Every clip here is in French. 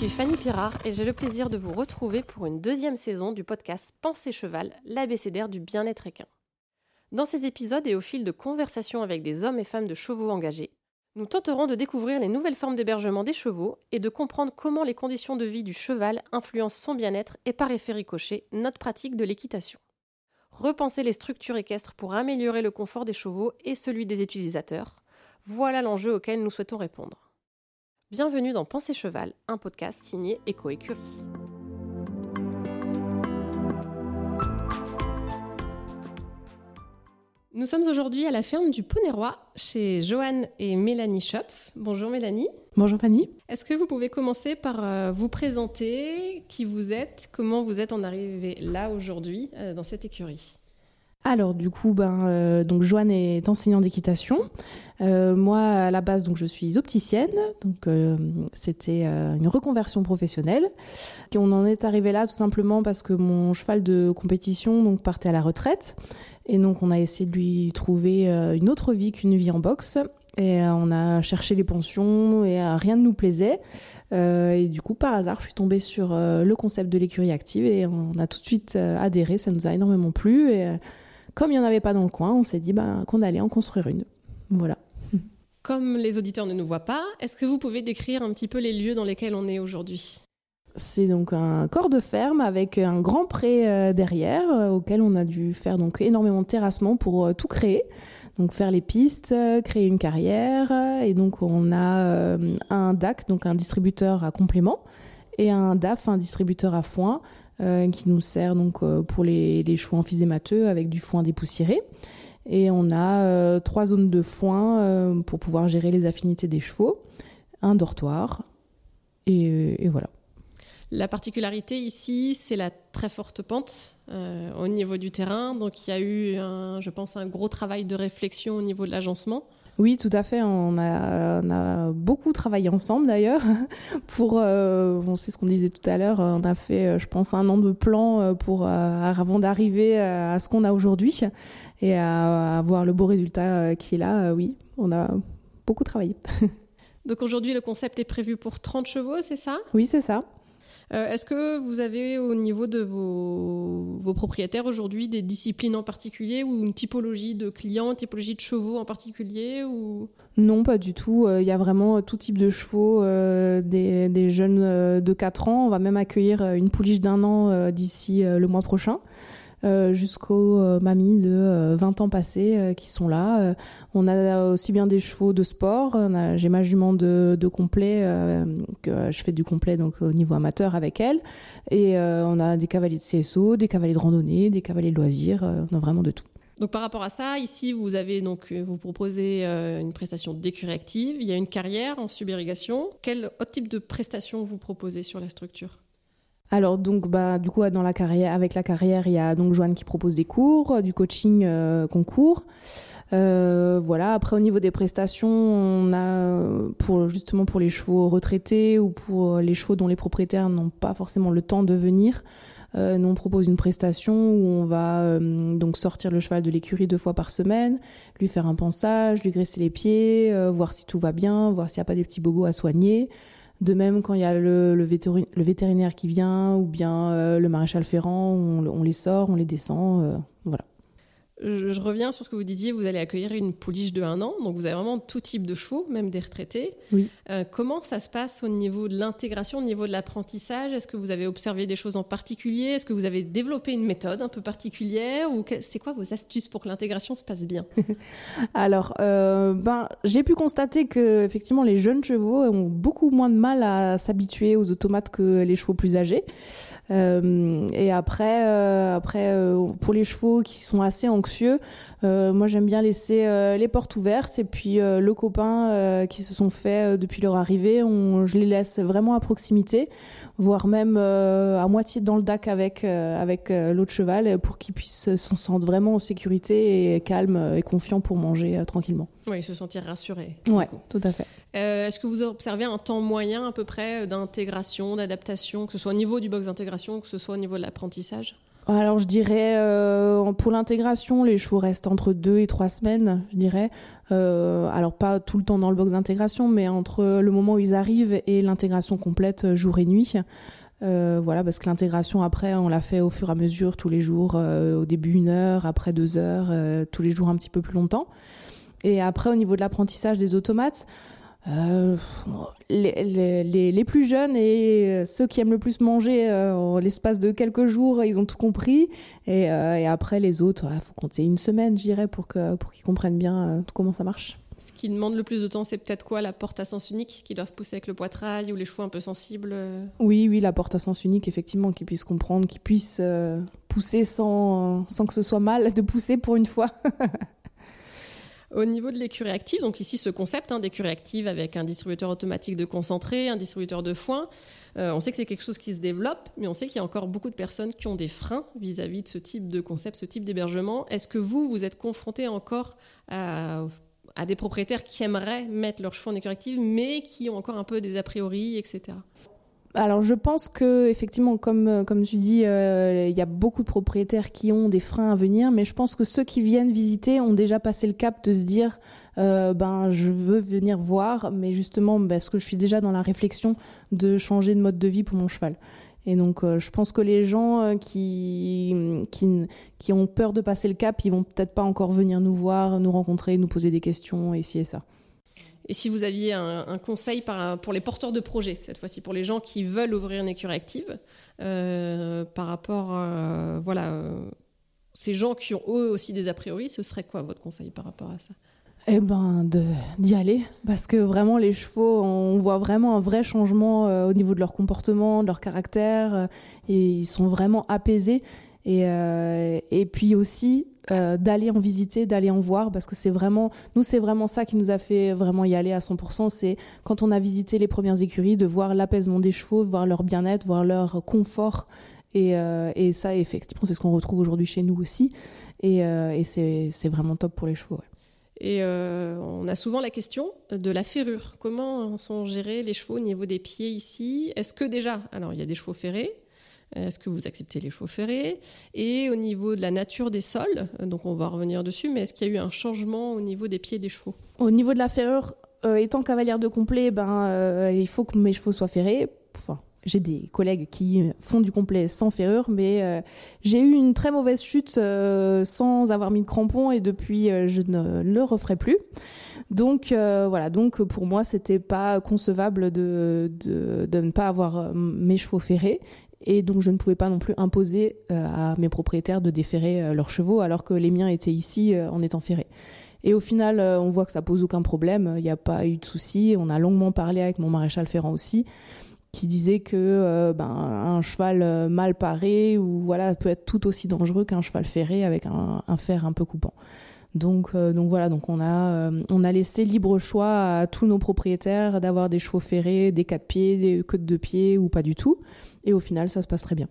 Je suis Fanny Pirard et j'ai le plaisir de vous retrouver pour une deuxième saison du podcast Pensée Cheval, l'abécédaire du bien-être équin. Dans ces épisodes et au fil de conversations avec des hommes et femmes de chevaux engagés, nous tenterons de découvrir les nouvelles formes d'hébergement des chevaux et de comprendre comment les conditions de vie du cheval influencent son bien-être et par effet ricochet notre pratique de l'équitation. Repenser les structures équestres pour améliorer le confort des chevaux et celui des utilisateurs, voilà l'enjeu auquel nous souhaitons répondre. Bienvenue dans Pensée Cheval, un podcast signé Eco Écurie. Nous sommes aujourd'hui à la ferme du Poney-Roi chez Joanne et Mélanie Schopf. Bonjour Mélanie. Bonjour Fanny. Est-ce que vous pouvez commencer par euh, vous présenter qui vous êtes, comment vous êtes en arrivé là aujourd'hui euh, dans cette écurie? Alors du coup, ben, euh, donc Joanne est enseignante d'équitation. moi, à la base, donc je suis opticienne. Donc c'était une reconversion professionnelle. Et on en est arrivé là tout simplement parce que mon cheval de compétition donc partait à la retraite et donc on a essayé de lui trouver euh, une autre vie qu'une vie en boxe. Et euh, on a cherché les pensions et euh, rien ne nous plaisait. et du coup, par hasard, je suis tombée sur le concept de l'écurie active et on a tout de suite adhéré. Ça nous a énormément plu. Et comme il n'y en avait pas dans le coin, on s'est dit bah, qu'on allait en construire une. Voilà. Comme les auditeurs ne nous voient pas, est-ce que vous pouvez décrire un petit peu les lieux dans lesquels on est aujourd'hui? C'est donc un corps de ferme avec un grand pré euh, derrière euh, auquel on a dû faire donc énormément de terrassement pour euh, tout créer. Donc faire les pistes, créer une carrière et donc on a un DAC donc un distributeur à complément et un DAF un distributeur à foin qui nous sert donc pour les, chevaux emphysémateux avec du foin dépoussiéré. Et on a trois zones de foin pour pouvoir gérer les affinités des chevaux, un dortoir et voilà. La particularité ici, c'est la très forte pente euh, au niveau du terrain. Donc il y a eu, je pense, un gros travail de réflexion au niveau de l'agencement. Oui, tout à fait. On a, beaucoup travaillé ensemble d'ailleurs. Pour, euh, on sait ce qu'on disait tout à l'heure. On a fait, euh, je pense, un an de plan pour avant d'arriver à ce qu'on a aujourd'hui et à, avoir le beau résultat qui est là. oui, on a beaucoup travaillé. Donc aujourd'hui, le concept est prévu pour 30 chevaux, c'est ça? Oui, c'est ça. Euh, est-ce que vous avez au niveau de vos, propriétaires aujourd'hui des disciplines en particulier ou une typologie de clients, typologie de chevaux en particulier ou... Non, pas du tout. Euh, il y a vraiment tout type de chevaux, euh, des, jeunes de 4 ans. On va même accueillir une pouliche d'un an d'ici le mois prochain. Euh, jusqu'aux euh, mamies de 20 euh, ans passés qui sont là. on a aussi bien des chevaux de sport. J'ai ma jument de, complet que je fais du complet donc au niveau amateur avec elle. Et on a des cavaliers de CSO, des cavaliers de randonnée, des cavaliers de loisirs. on a vraiment de tout. Donc par rapport à ça, ici vous avez donc vous proposez une prestation d'écurie active, il y a une carrière en subirrigation. Quel autre type de prestation vous proposez sur la structure? Alors donc bah du coup dans la carrière avec la carrière il y a donc Joanne qui propose des cours, du coaching euh, concours. Euh, voilà. Après au niveau des prestations, on a pour justement pour les chevaux retraités ou pour les chevaux dont les propriétaires n'ont pas forcément le temps de venir. Euh, nous on propose une prestation où on va euh, donc sortir le cheval de l'écurie deux fois par semaine, lui faire un pansage, lui graisser les pieds, voir si tout va bien, voir s'il n'y a pas des petits bobos à soigner. De même, quand il y a le, vétérinaire qui vient ou bien euh, le maréchal ferrant, on, on, les sort, on les descend. Euh, voilà. Je, reviens sur ce que vous disiez, vous allez accueillir une pouliche de un an, donc vous avez vraiment tout type de chevaux, même des retraités. Oui. Euh, comment ça se passe au niveau de l'intégration, au niveau de l'apprentissage? Est-ce que vous avez observé des choses en particulier? Est-ce que vous avez développé une méthode un peu particulière? Ou c'est quoi vos astuces pour que l'intégration se passe bien? Alors, euh, ben, j'ai pu constater que effectivement les jeunes chevaux ont beaucoup moins de mal à s'habituer aux automates que les chevaux plus âgés. Euh, et après, euh, après euh, pour les chevaux qui sont assez anxieux, moi j'aime bien laisser les portes ouvertes et puis le copain qui se sont faits depuis leur arrivée, on, je les laisse vraiment à proximité, voire même à moitié dans le DAC avec avec l'autre cheval pour qu'ils puissent se sentir vraiment en sécurité et calme et confiant pour manger tranquillement. Oui, se sentir rassuré. Ouais, tout à fait. Euh, est-ce que vous observez un temps moyen à peu près d'intégration, d'adaptation, que ce soit au niveau du box d'intégration, que ce soit au niveau de l'apprentissage? Alors je dirais euh, pour l'intégration, les chevaux restent entre deux et trois semaines, je dirais. Euh, alors pas tout le temps dans le box d'intégration, mais entre le moment où ils arrivent et l'intégration complète jour et nuit. voilà, parce que l'intégration après, on l'a fait au fur et à mesure, tous les jours, au début une heure, après deux heures, tous les jours un petit peu plus longtemps. Et après, au niveau de l'apprentissage des automates, euh, les, les, les, plus jeunes et ceux qui aiment le plus manger euh, en l'espace de quelques jours, ils ont tout compris. Et, euh, et après, les autres, il faut compter une semaine, j'irais, pour qu'ils pour qu'ils comprennent bien comment ça marche. Ce qui demande le plus de temps, c'est peut-être quoi La porte à sens unique qui doivent pousser avec le poitrail ou les chevaux un peu sensibles Oui, oui, la porte à sens unique, effectivement, qu'ils puissent comprendre, qu'ils puissent pousser sans, sans que ce soit mal de pousser pour une fois. Au niveau de l'écurie active, donc ici ce concept hein, d'écurie active avec un distributeur automatique de concentré, un distributeur de foin, euh, on sait que c'est quelque chose qui se développe, mais on sait qu'il y a encore beaucoup de personnes qui ont des freins vis-à-vis de ce type de concept, ce type d'hébergement. Est-ce que vous, vous êtes confronté encore à, des propriétaires qui aimeraient mettre leurs chevaux en écurie active, mais qui ont encore un peu des a priori, etc. Alors je pense que effectivement, comme euh, comme tu dis, euh, il y a beaucoup de propriétaires qui ont des freins à venir, mais je pense que ceux qui viennent visiter ont déjà passé le cap de se dire, euh, ben je veux venir voir, mais justement parce que je suis déjà dans la réflexion de changer de mode de vie pour mon cheval. Et donc je pense que les gens qui, qui qui ont peur de passer le cap, ils vont peut-être pas encore venir nous voir, nous rencontrer, nous poser des questions et ci et ça. Et si vous aviez un, conseil pour les porteurs de projets, cette fois-ci pour les gens qui veulent ouvrir une écurie active, euh, par rapport à voilà, euh, ces gens qui ont eux aussi des a priori, ce serait quoi votre conseil par rapport à ça? Eh ben, d'y aller, parce que vraiment les chevaux, on voit vraiment un vrai changement euh, au niveau de leur comportement, de leur caractère, et ils sont vraiment apaisés. Et, et puis aussi, euh, d'aller en visiter, d'aller en voir, parce que c'est vraiment, nous, c'est vraiment ça qui nous a fait vraiment y aller à 100%. C'est quand on a visité les premières écuries, de voir l'apaisement des chevaux, voir leur bien-être, voir leur confort. Et, euh, et ça, effectivement, c'est ce qu'on retrouve aujourd'hui chez nous aussi. Et, euh, et c'est vraiment top pour les chevaux. Et on a souvent la question de la ferrure. Comment sont gérés les chevaux au niveau des pieds ici? Est-ce que déjà, alors il y a des chevaux ferrés, est-ce que vous acceptez les chevaux ferrés Et au niveau de la nature des sols, donc on va revenir dessus, mais est-ce qu'il y a eu un changement au niveau des pieds des chevaux? Au niveau de la ferrure, euh, étant cavalière de complet, ben, euh, il faut que mes chevaux soient ferrés. Enfin, j'ai des collègues qui font du complet sans ferrure, mais euh, j'ai eu une très mauvaise chute sans avoir mis de crampons et depuis je ne le referai plus. Donc voilà, donc pour moi c'était pas concevable de, de, ne pas avoir mes chevaux ferrés et donc je ne pouvais pas non plus imposer euh, à mes propriétaires de déferrer euh, leurs chevaux alors que les miens étaient ici euh, en étant ferrés. Et au final, on voit que ça pose aucun problème, il n'y a pas eu de souci. On a longuement parlé avec mon maréchal ferrant aussi, qui disait que ben, un cheval mal paré ou voilà peut être tout aussi dangereux qu'un cheval ferré avec un fer un peu coupant. Donc, euh, donc voilà, donc on a, euh, on a laissé libre choix à tous nos propriétaires d'avoir des chevaux ferrés, des quatre pieds, des queues de deux pieds ou pas du tout. Et au final, ça se passe très bien.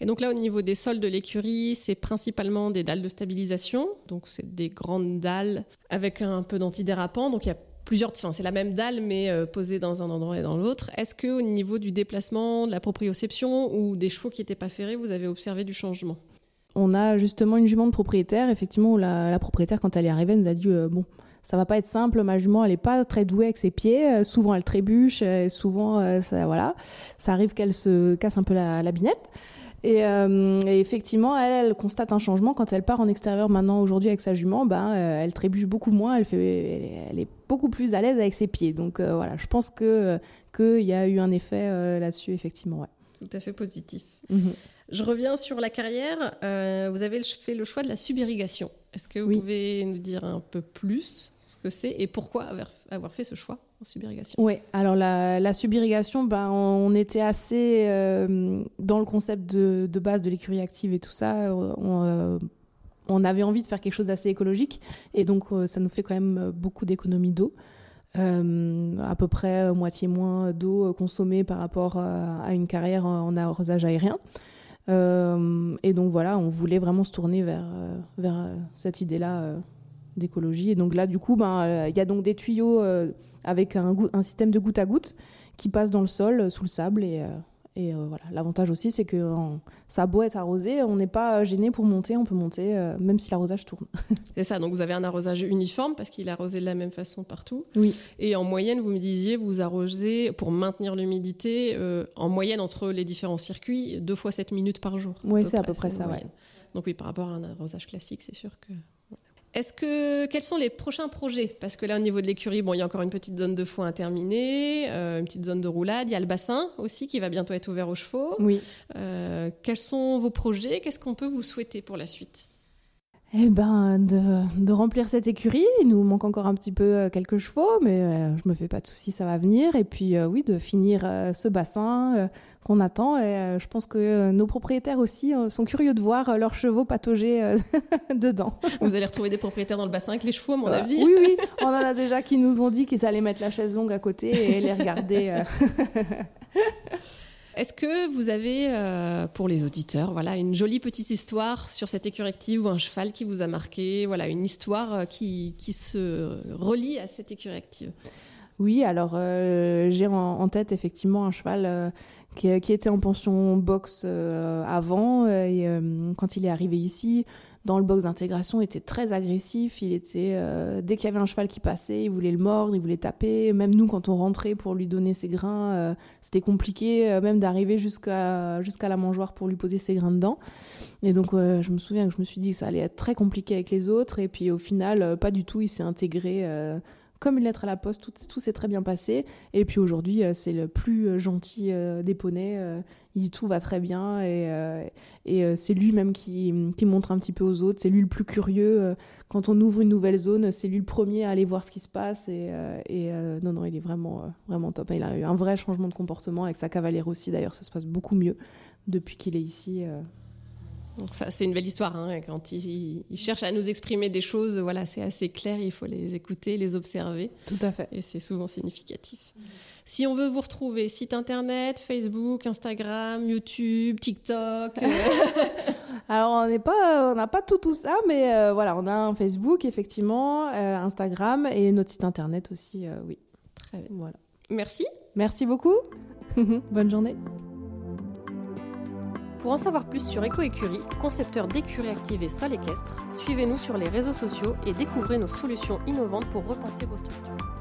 Et donc là, au niveau des sols de l'écurie, c'est principalement des dalles de stabilisation. Donc c'est des grandes dalles avec un peu d'antidérapant. Donc il y a plusieurs, enfin, c'est la même dalle mais euh, posée dans un endroit et dans l'autre. Est-ce que au niveau du déplacement, de la proprioception ou des chevaux qui n'étaient pas ferrés, vous avez observé du changement? On a justement une jument de propriétaire, effectivement, où la, propriétaire, quand elle est arrivée, nous a dit euh, bon, ça va pas être simple, ma jument, elle est pas très douée avec ses pieds, euh, souvent elle trébuche, euh, souvent, ça, voilà, ça arrive qu'elle se casse un peu la, binette. Et, effectivement, elle, constate un changement quand elle part en extérieur maintenant aujourd'hui avec sa jument. Ben, elle trébuche beaucoup moins, elle, est beaucoup plus à l'aise avec ses pieds. Donc voilà, je pense que qu'il y a eu un effet là-dessus effectivement. Ouais. Tout à fait positif. Mhm. Je reviens sur la carrière. Euh, vous avez fait le choix de la subirrigation. Est-ce que vous pouvez nous dire un peu plus ce que c'est et pourquoi avoir, fait ce choix en subirrigation? Oui, alors la, subirrigation, ben, on était assez euh, dans le concept de, base de l'écurie active et tout ça. Euh, on, avait envie de faire quelque chose d'assez écologique et donc ça nous fait quand même beaucoup d'économies d'eau. À peu près moitié moins d'eau consommée par rapport à une carrière en arrosage aérien. Euh, et donc voilà, on voulait vraiment se tourner vers, euh, vers euh, cette idée-là d'écologie. Et donc là, du coup, ben, il y a donc des tuyaux avec un, un, système de goutte à goutte qui passe dans le sol, sous le sable, et, Et voilà, l'avantage aussi, c'est que ça a beau être arrosé, on n'est pas gêné pour monter, on peut monter même si l'arrosage tourne. c'est ça, donc vous avez un arrosage uniforme parce qu'il est arrosé de la même façon partout. Oui. Et en moyenne, vous me disiez, vous arrosez pour maintenir l'humidité, en moyenne entre les différents circuits, deux fois 7 minutes par jour. Oui, c'est à peu près ça, ouais. Donc oui, par rapport à un arrosage classique, c'est sûr que est-ce que quels sont les prochains projets? Parce que là, au niveau de l'écurie, bon, il y a encore une petite zone de foin à terminer, euh, une petite zone de roulade. Il y a le bassin aussi qui va bientôt être ouvert aux chevaux. Oui. Euh, quels sont vos projets? Qu'est-ce qu'on peut vous souhaiter pour la suite? Eh ben, de, remplir cette écurie. Il nous manque encore un petit peu euh, quelques chevaux, mais je me fais pas de soucis, ça va venir. Et puis, oui, de finir ce bassin qu'on attend. Et euh, je pense que euh, nos propriétaires aussi euh, sont curieux de voir leurs chevaux patauger dedans. Vous allez retrouver des propriétaires dans le bassin avec les chevaux, à mon avis. Oui, oui. On en a déjà qui nous ont dit qu'ils allaient mettre la chaise longue à côté et les regarder. Est-ce que vous avez, pour les auditeurs, voilà, une jolie petite histoire sur cette écurie ou un cheval qui vous a marqué, voilà, une histoire qui, qui se relie à cette écurie active Oui, alors j'ai en, tête effectivement un cheval qui, était en pension box euh, avant. Euh, et euh, quand il est arrivé ici, dans le box d'intégration, était très agressif. Il était dès qu'il y avait un cheval qui passait, il voulait le mordre, il voulait taper. Même nous, quand on rentrait pour lui donner ses grains, c'était compliqué, même d'arriver jusqu'à jusqu'à la mangeoire pour lui poser ses grains dedans. Et donc, je me souviens que je me suis dit que ça allait être très compliqué avec les autres. Et puis, au final, pas du tout. Il s'est intégré comme une lettre à la poste, tout, tout s'est très bien passé. Et puis aujourd'hui, euh, c'est le plus euh, gentil euh, des poneys. Il, tout va très bien et, c'est lui-même qui, qui, montre un petit peu aux autres. C'est lui le plus curieux. Quand on ouvre une nouvelle zone, c'est lui le premier à aller voir ce qui se passe. Et, et non, non, il est vraiment, vraiment top. Il a eu un vrai changement de comportement avec sa cavalière aussi. D'ailleurs, ça se passe beaucoup mieux depuis qu'il est ici. Donc ça, c'est une belle histoire. Hein, quand il, cherche à nous exprimer des choses, voilà, c'est assez clair. Il faut les écouter, les observer. Tout à fait. Et c'est souvent significatif. Si on veut vous retrouver, site internet, Facebook, Instagram, YouTube, TikTok. Euh. Alors on n'est pas, on n'a pas tout tout ça, mais euh, voilà, on a un Facebook effectivement, euh, Instagram et notre site internet aussi, oui. Très bien. Voilà. Merci. Merci beaucoup. Bonne journée. Pour en savoir plus sur EcoÉcurie, concepteur d'écuries actives et sol équestre, suivez-nous sur les réseaux sociaux et découvrez nos solutions innovantes pour repenser vos structures.